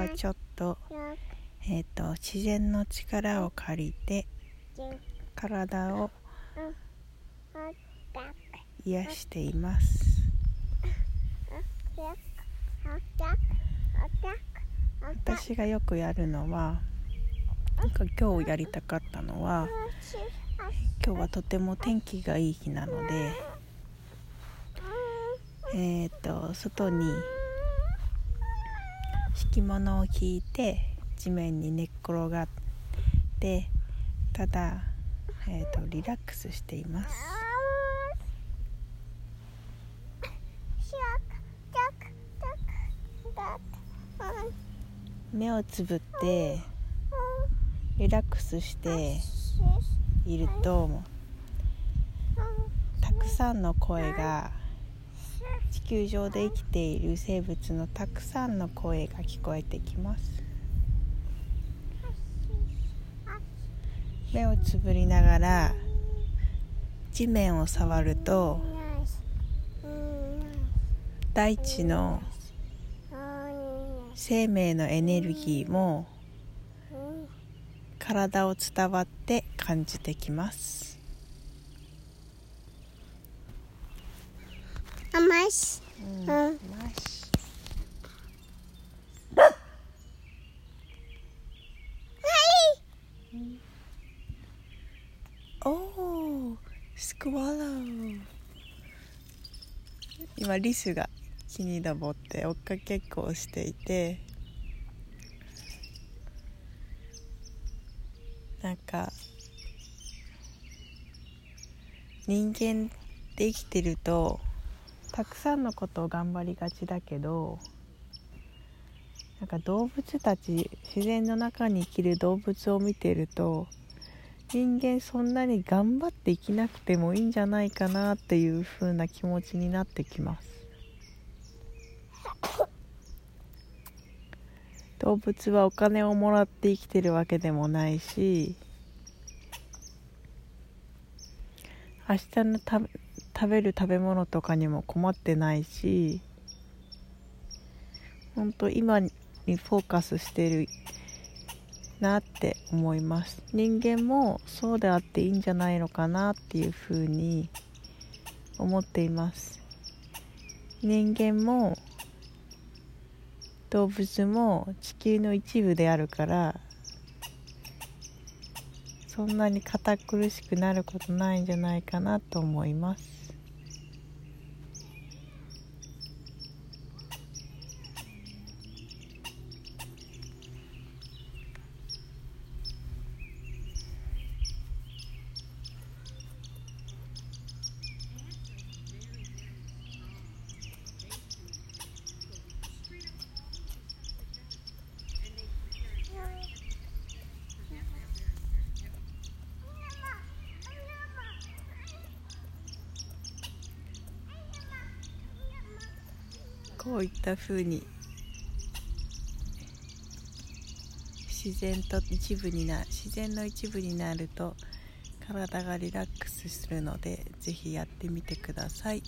はちょっと,、えーと、自然の力を借りて体を癒しています。私がよくやるのはなんか今日やりたかったのは今日はとても天気がいい日なのでえっ、ー、と外に敷物を引いて地面に寝っ転がってただ、えーと、リラックスしています。目をつぶってリラックスしているとたくさんの声が球上で生きている生物のたくさんの声が聞こえてきます。目をつぶりながら地面を触ると大地の生命のエネルギーも体を伝わって感じてきます。甘し。うん。甘し。はい。おお、スクワラー。今リスが木に登って追っかけっこをしていてなんか人間って生きてるとたくさんのことを頑張りがちだけどなんか動物たち自然の中に生きる動物を見てると人間そんなに頑張って生きなくてもいいんじゃないかなっていう風な気持ちになってきます。動物はお金をもらって生きてるわけでもないし明日のた食べる食べ物とかにも困ってないし本当今にフォーカスしてるなって思います。人間もそうであっていいんじゃないのかなっていうふうに思っています。人間も動物も地球の一部であるからそんなに堅苦しくなることないんじゃないかなと思います。こういった風に自然と一部にな自然の一部になると体がリラックスするので是非やってみてください。